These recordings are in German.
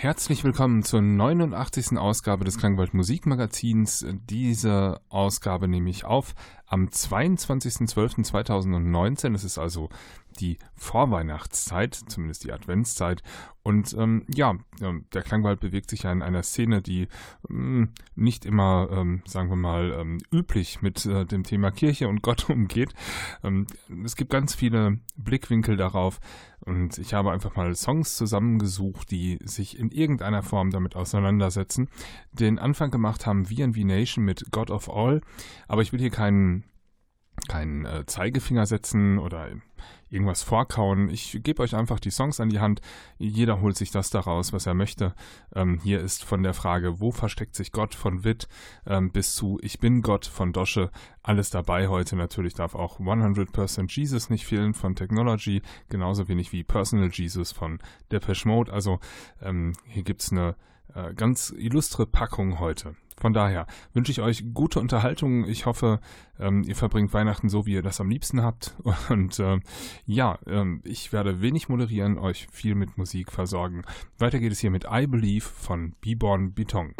Herzlich willkommen zur 89. Ausgabe des Klangwald Musikmagazins. Diese Ausgabe nehme ich auf am 22.12.2019. Es ist also die Vorweihnachtszeit, zumindest die Adventszeit. Und ähm, ja, ähm, der Klangwald bewegt sich ja in einer Szene, die ähm, nicht immer, ähm, sagen wir mal, ähm, üblich mit äh, dem Thema Kirche und Gott umgeht. Ähm, es gibt ganz viele Blickwinkel darauf und ich habe einfach mal Songs zusammengesucht, die sich in irgendeiner Form damit auseinandersetzen. Den Anfang gemacht haben VNV Nation mit God of All, aber ich will hier keinen keinen äh, Zeigefinger setzen oder irgendwas vorkauen. Ich gebe euch einfach die Songs an die Hand. Jeder holt sich das daraus, was er möchte. Ähm, hier ist von der Frage, wo versteckt sich Gott von Witt ähm, bis zu Ich bin Gott von Dosche alles dabei heute. Natürlich darf auch 100% Jesus nicht fehlen von Technology, genauso wenig wie Personal Jesus von Depeche Mode. Also ähm, hier gibt es eine äh, ganz illustre Packung heute. Von daher wünsche ich euch gute Unterhaltung. Ich hoffe, ähm, ihr verbringt Weihnachten so, wie ihr das am liebsten habt. Und äh, ja, ähm, ich werde wenig moderieren, euch viel mit Musik versorgen. Weiter geht es hier mit I Believe von Biborn Beton.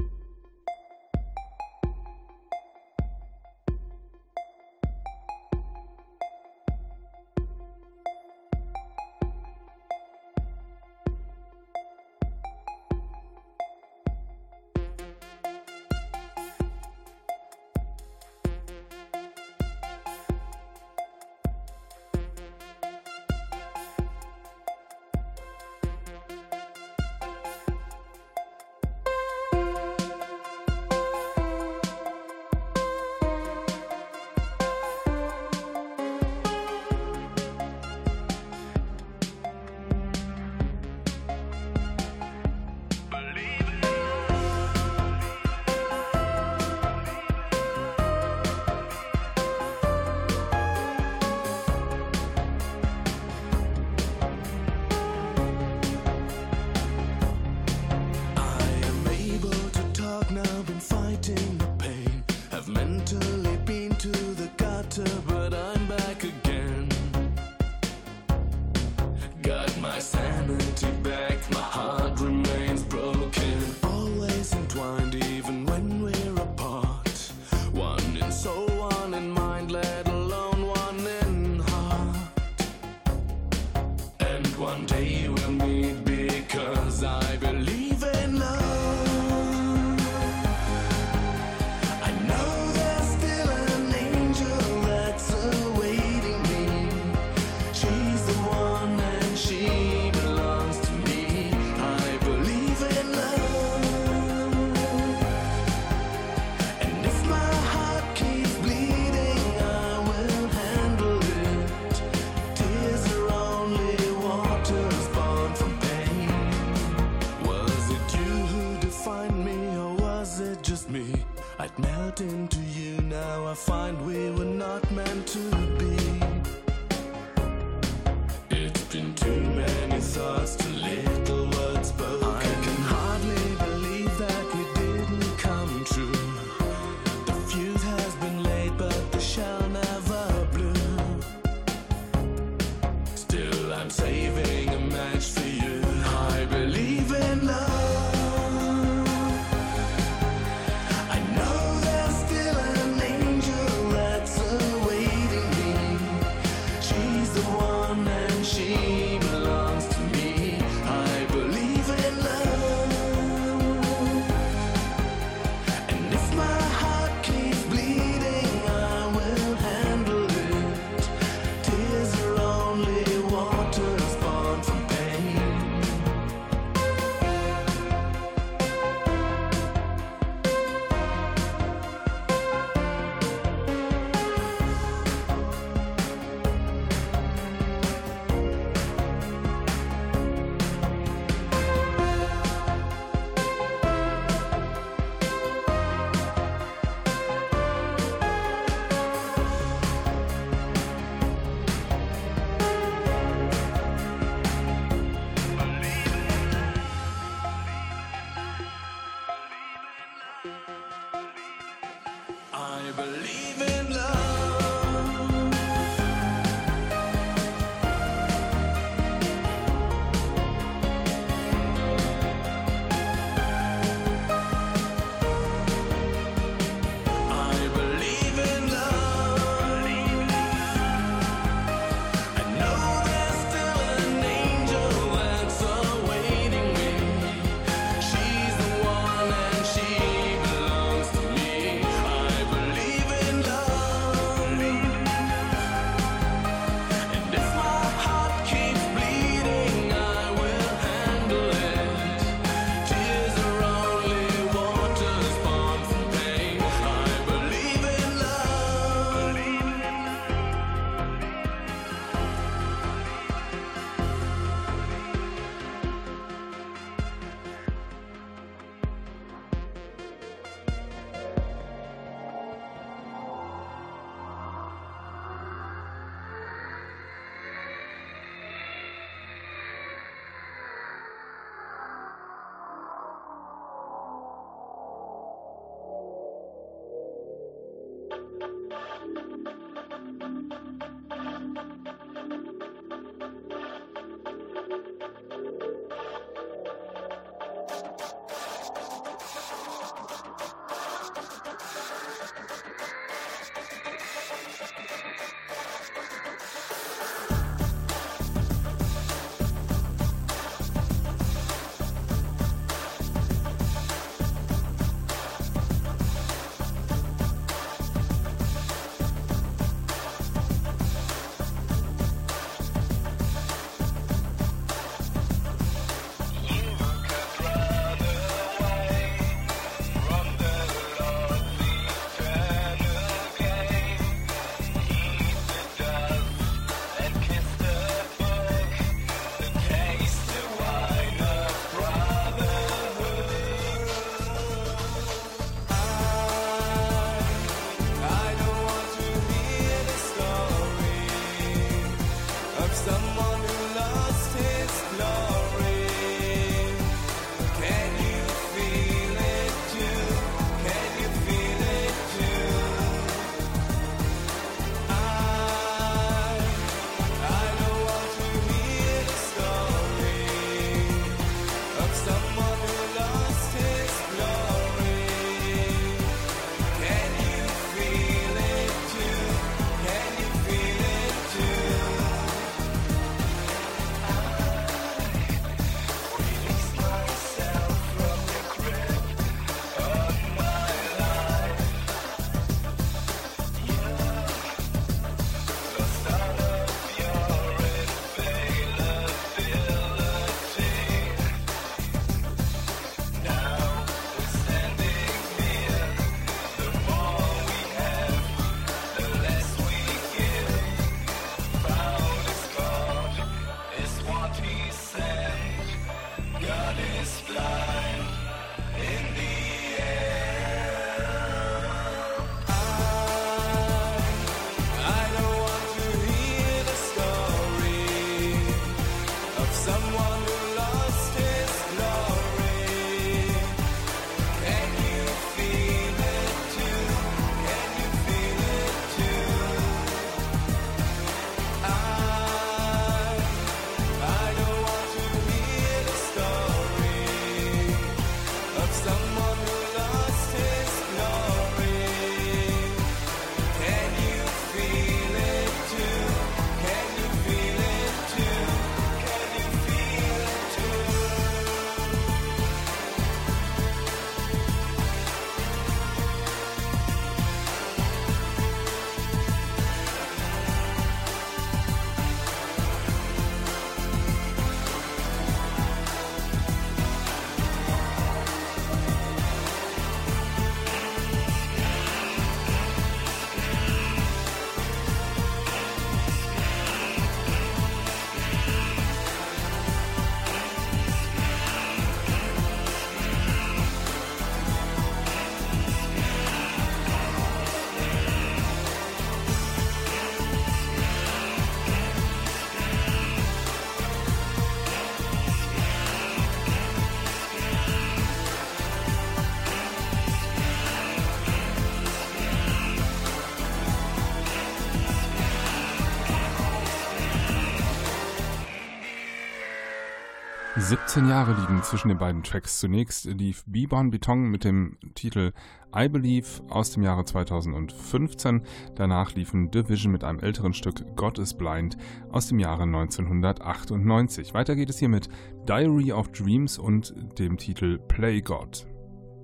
17 Jahre liegen zwischen den beiden Tracks. Zunächst lief Bibon Beton mit dem Titel I Believe aus dem Jahre 2015. Danach liefen Division mit einem älteren Stück God is Blind aus dem Jahre 1998. Weiter geht es hier mit Diary of Dreams und dem Titel Play God.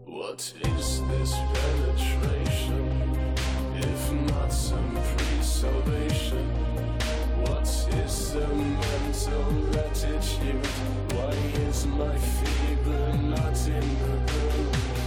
What is this penetration if not some pre-salvation? What is the mental attitude? Why is my fever not in the It's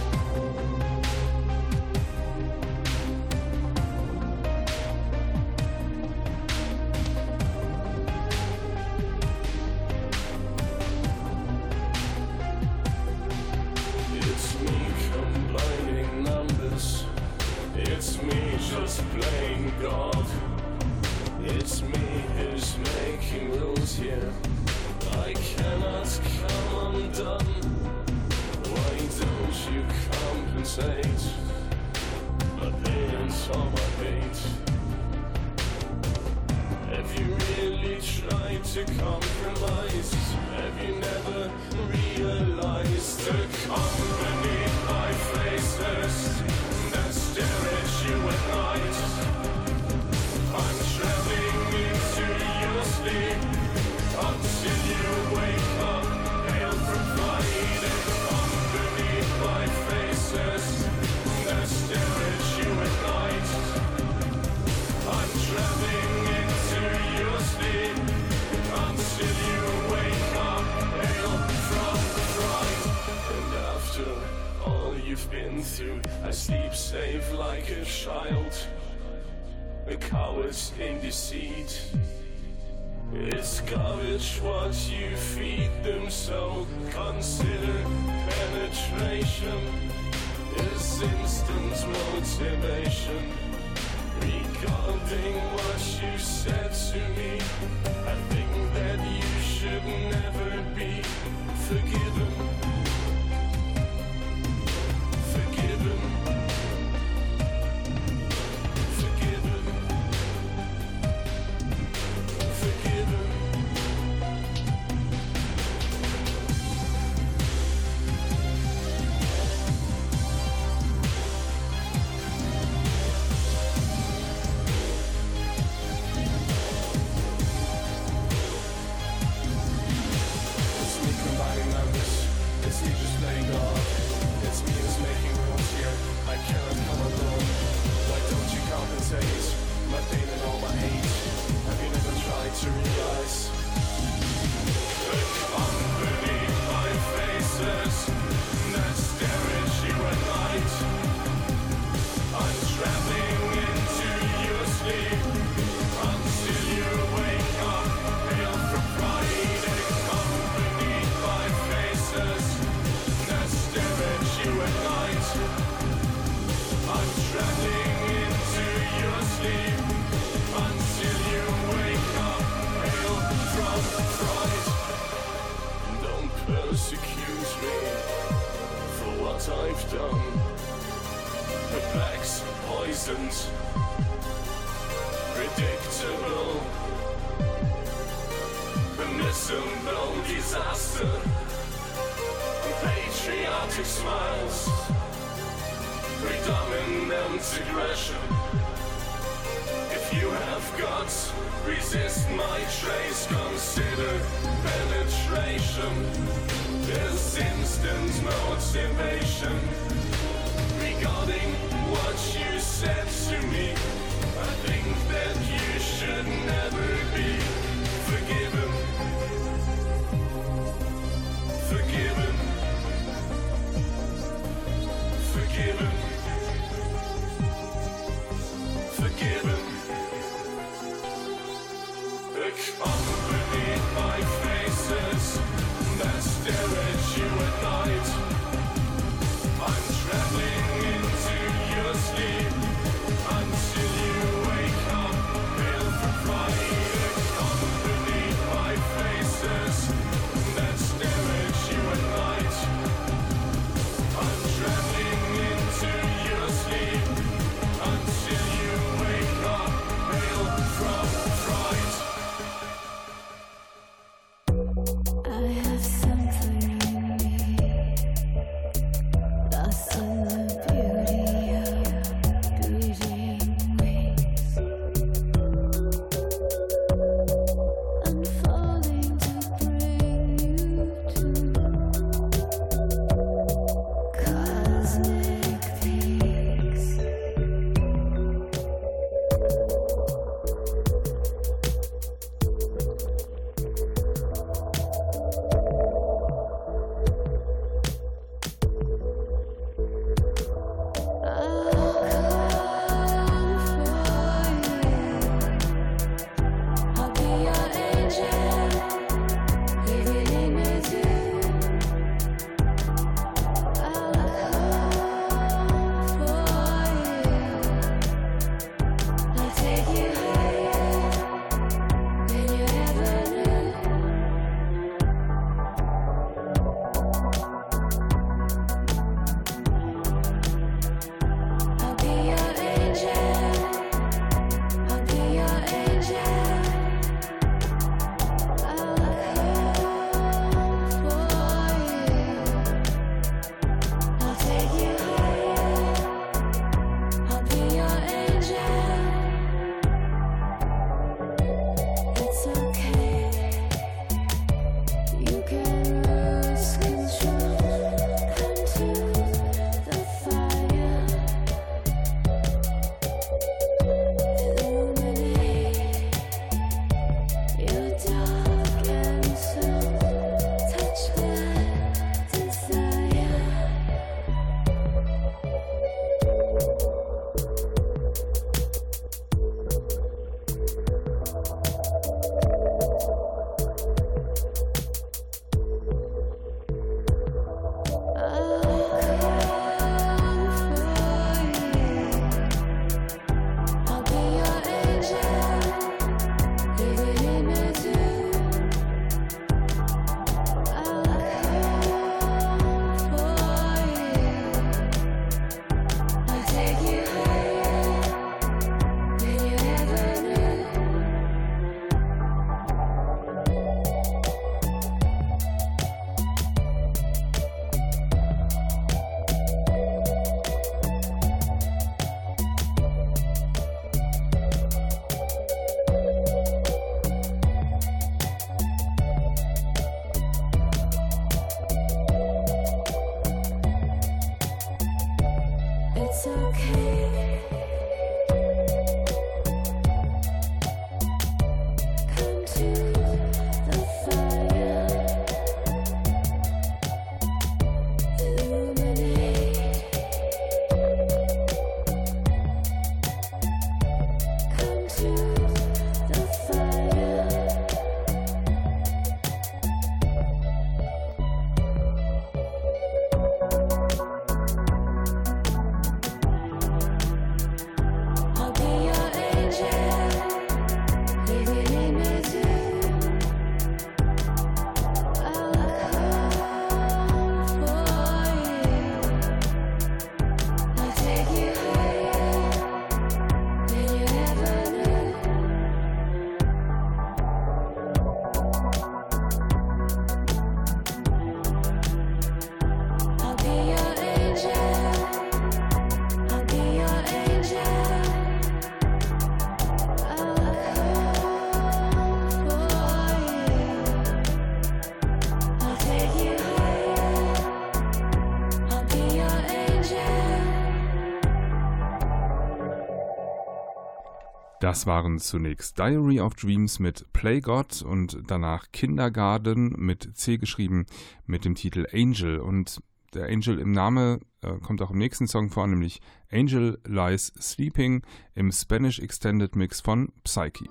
Das waren zunächst Diary of Dreams mit Play God und danach Kindergarten mit C geschrieben mit dem Titel Angel. Und der Angel im Name äh, kommt auch im nächsten Song vor, nämlich Angel Lies Sleeping im Spanish Extended Mix von Psyche.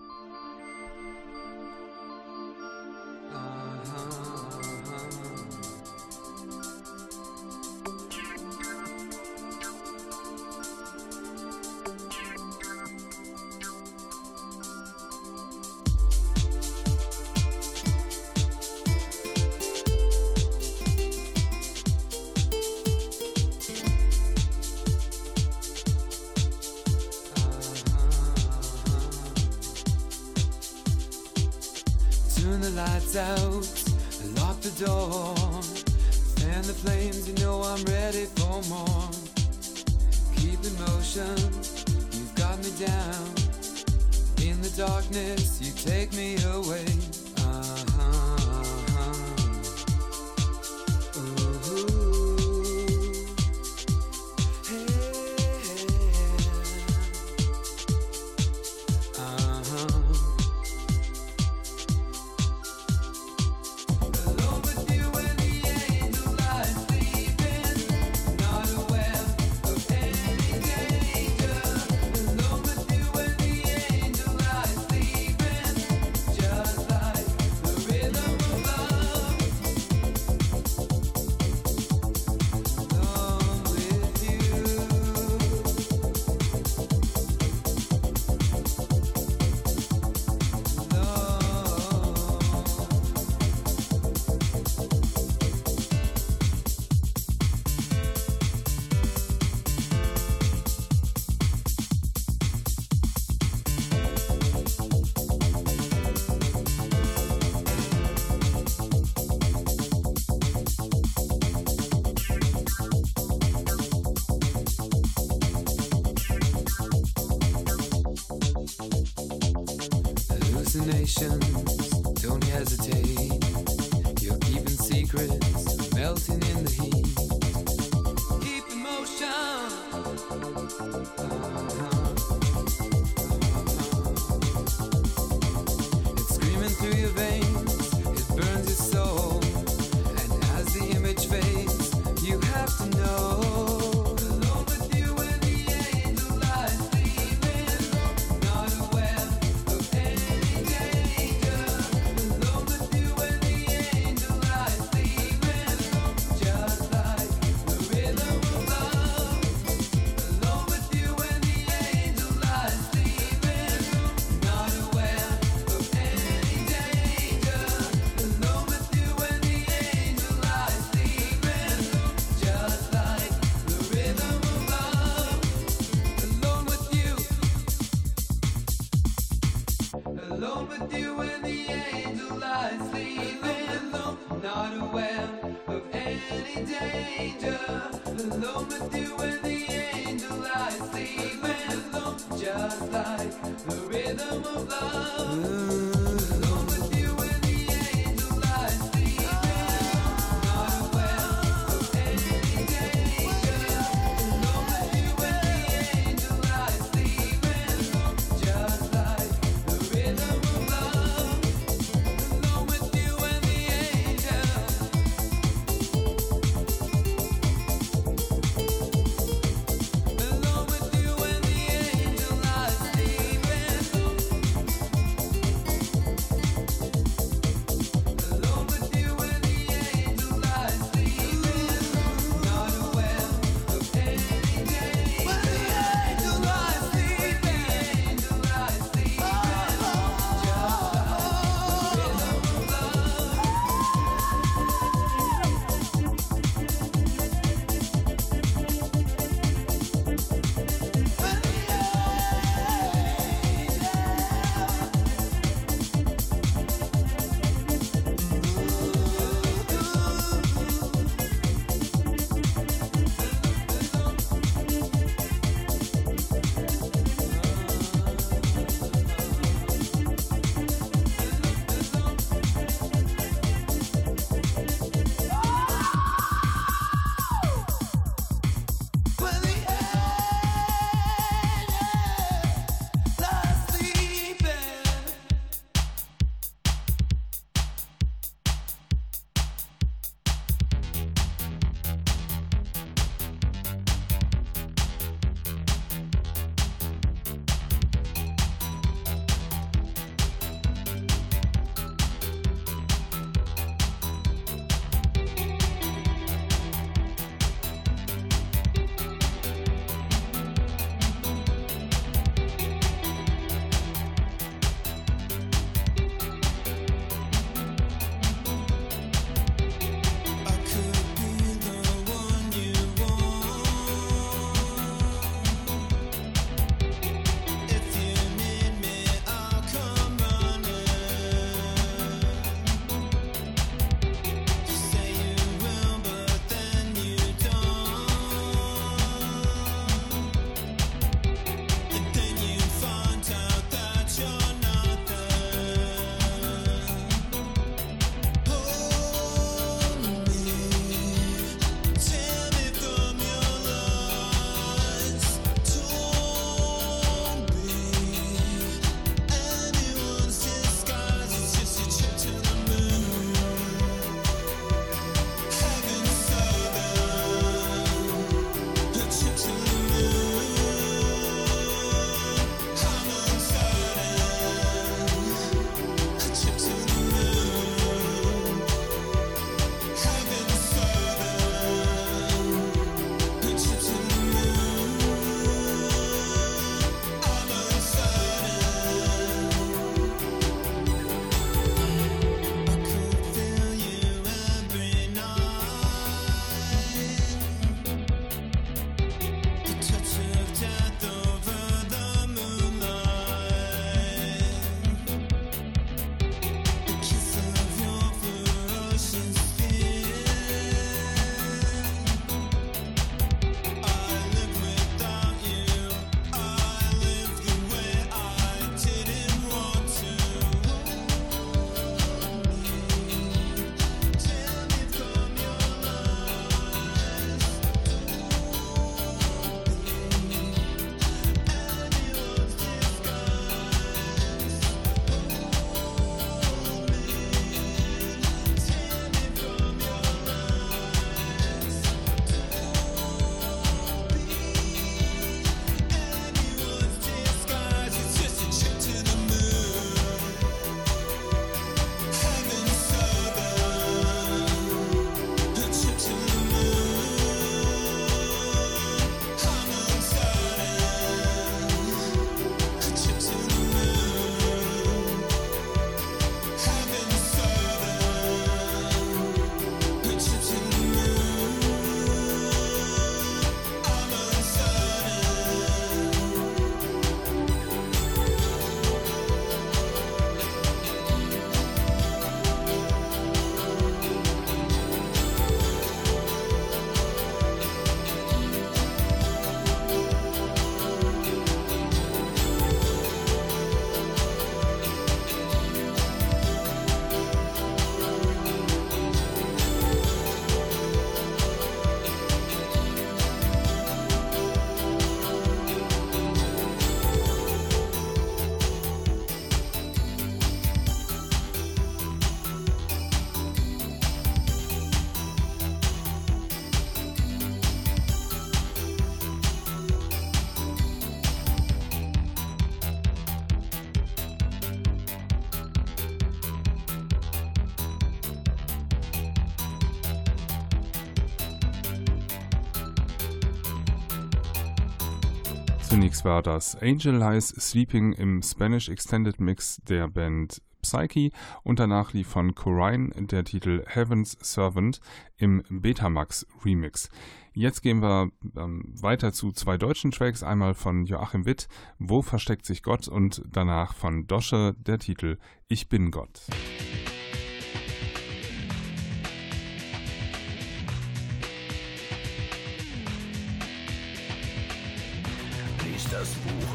Zunächst war das Angel Lies Sleeping im Spanish Extended Mix der Band Psyche und danach lief von Corine der Titel Heaven's Servant im Betamax Remix. Jetzt gehen wir ähm, weiter zu zwei deutschen Tracks, einmal von Joachim Witt, Wo versteckt sich Gott und danach von Dosche der Titel Ich bin Gott.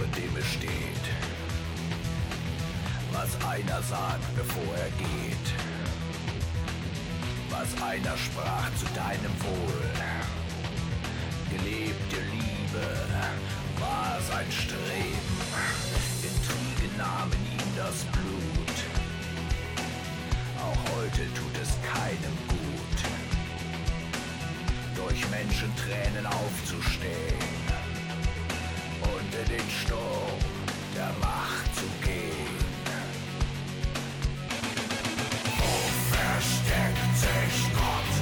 In dem es steht, was einer sagt, bevor er geht, was einer sprach zu deinem Wohl. Gelebte Liebe war sein Streben, Intrigen nahmen ihm das Blut. Auch heute tut es keinem gut, durch Menschentränen aufzustehen in den Sturm der Macht zu gehen. Wo versteckt sich Gott?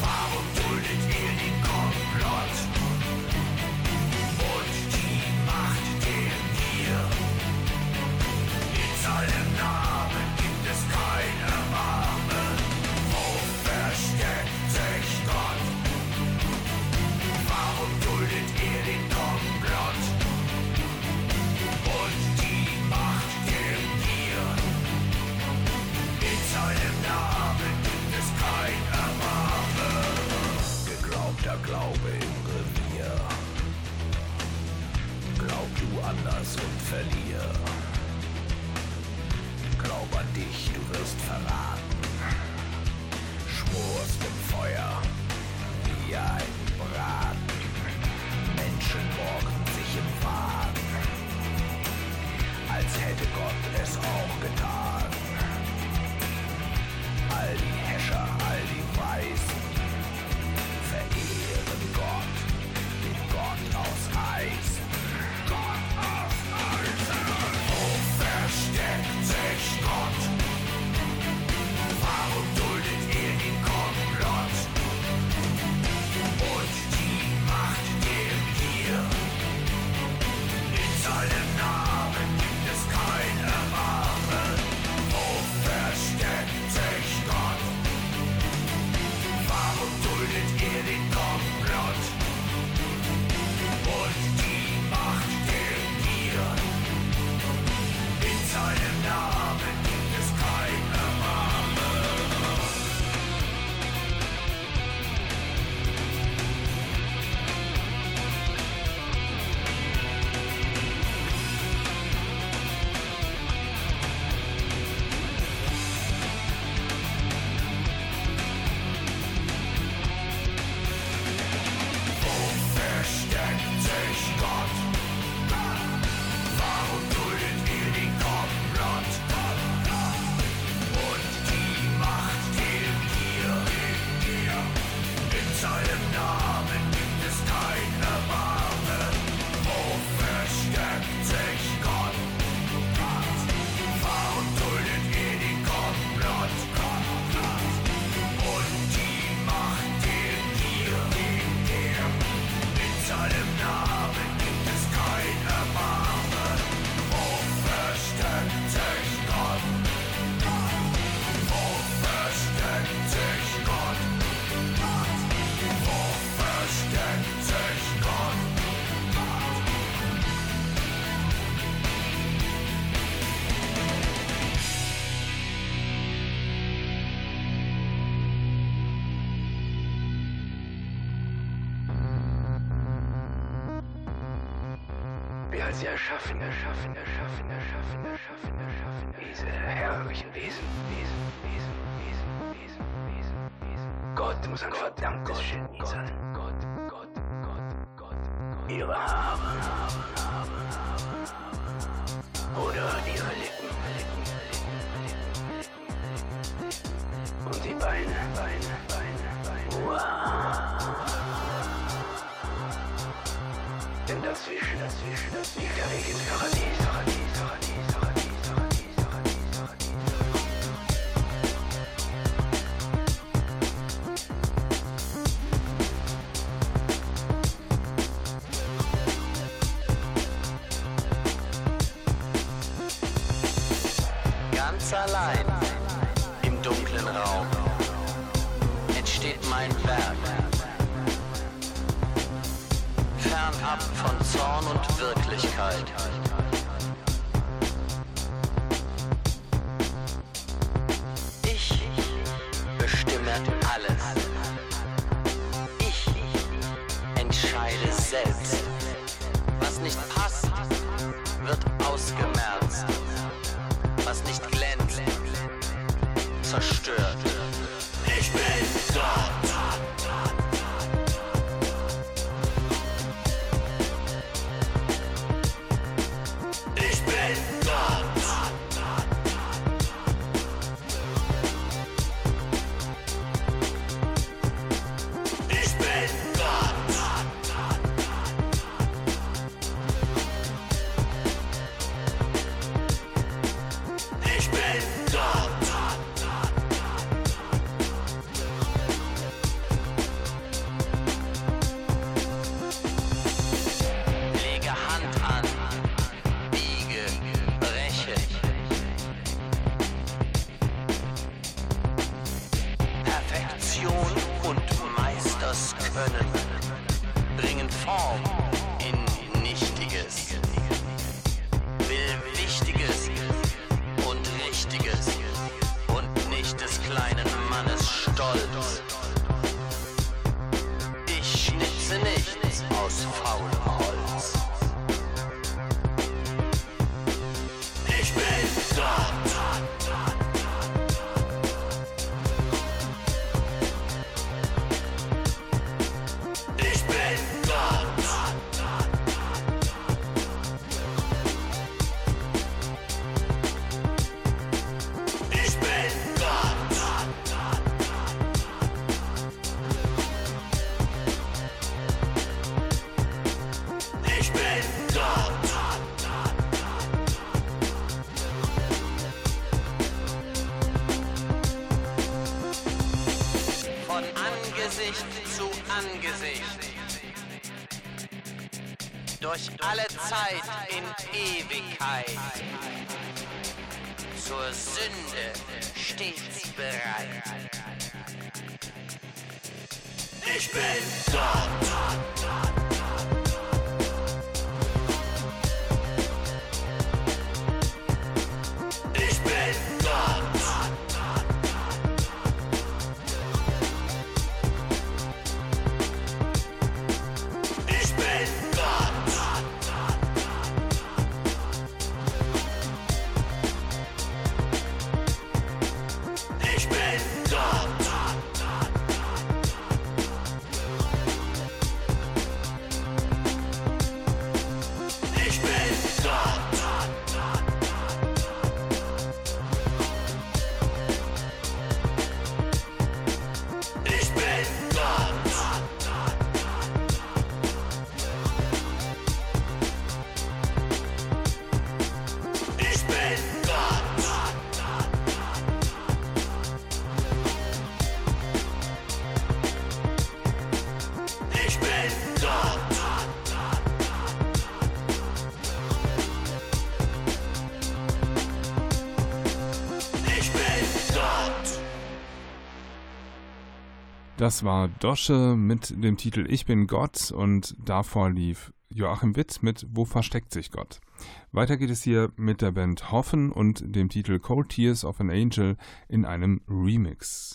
Warum duldet ihr den Komplott? Und die Macht der Gier? In seinem Namen Glaube im Revier. Glaub du anders und verlier. Glaub an dich, du wirst verraten. Schmorst im Feuer wie ein Braten. Menschen borgen sich im Wahn, als hätte Gott es auch getan. All die Häscher, all die Weisen aus Wir als die Erschaffen, Erschaffen, Erschaffen, Erschaffen, Erschaffen, Erschaffen, diese herrlichen Wesen, Wesen, Wesen, Wesen, Wesen, Wesen, Wesen. Gott muss ein verdammtes Genie sein. Gott, Gott, Gott, Gott, Gott. Ihre Haare, Haare, Angesicht zu Angesicht. Durch alle Zeit in Ewigkeit. Zur Sünde stets bereit. Ich bin Gott. Das war Dosche mit dem Titel Ich bin Gott und davor lief Joachim Witt mit Wo versteckt sich Gott? Weiter geht es hier mit der Band Hoffen und dem Titel Cold Tears of an Angel in einem Remix.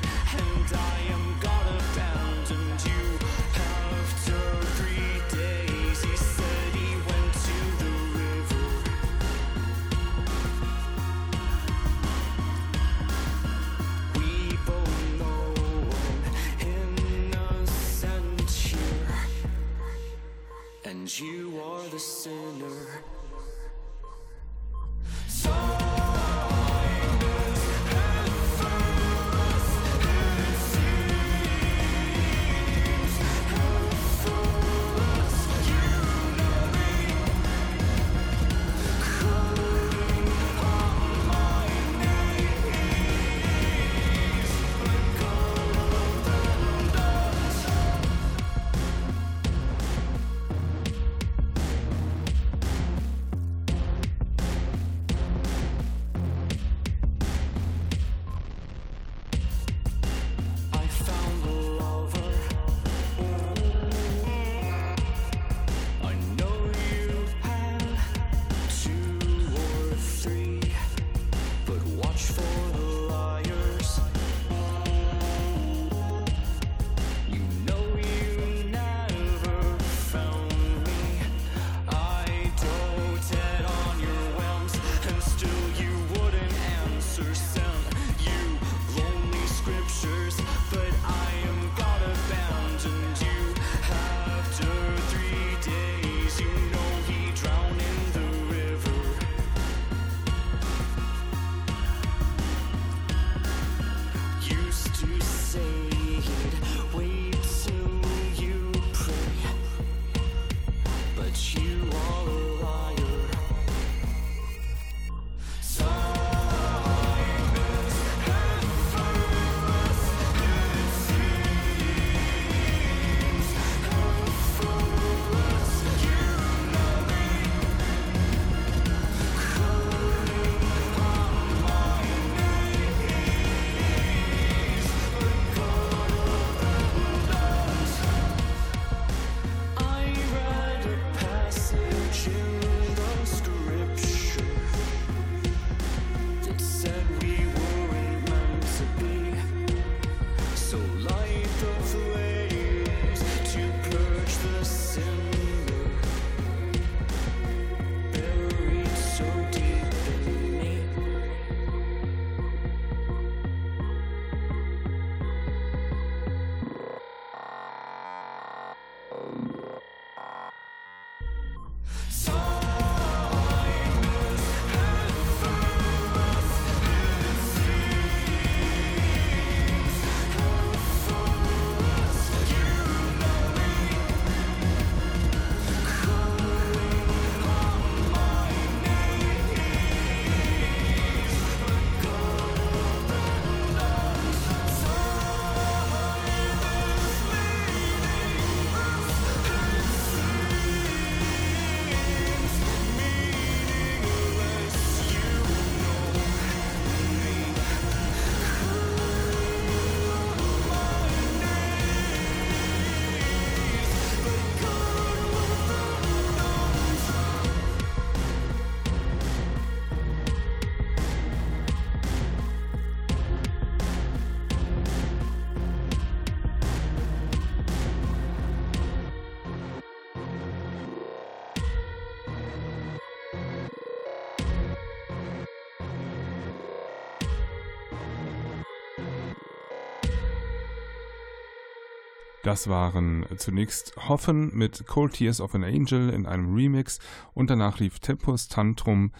Das waren äh, zunächst Hoffen mit Cold Tears of an Angel in einem Remix und danach lief Tempus Tantrum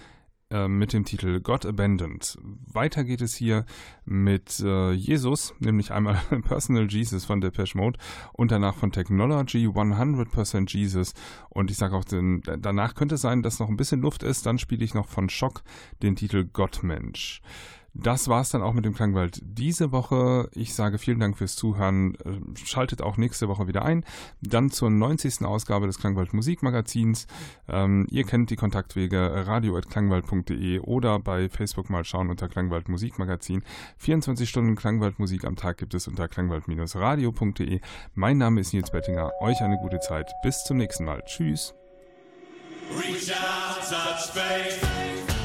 äh, mit dem Titel God Abandoned. Weiter geht es hier mit äh, Jesus, nämlich einmal Personal Jesus von Depeche Mode und danach von Technology 100% Jesus und ich sage auch, den, danach könnte es sein, dass noch ein bisschen Luft ist, dann spiele ich noch von Shock den Titel Gottmensch. Mensch. Das war's dann auch mit dem Klangwald diese Woche. Ich sage vielen Dank fürs Zuhören. Äh, Schaltet auch nächste Woche wieder ein. Dann zur 90. Ausgabe des Klangwald Musikmagazins. Ähm, ihr kennt die Kontaktwege radio.klangwald.de oder bei Facebook mal schauen unter Klangwald Musikmagazin. 24 Stunden Klangwald Musik am Tag gibt es unter klangwald-radio.de. Mein Name ist Nils Bettinger. Euch eine gute Zeit. Bis zum nächsten Mal. Tschüss. Reach out, touch faith.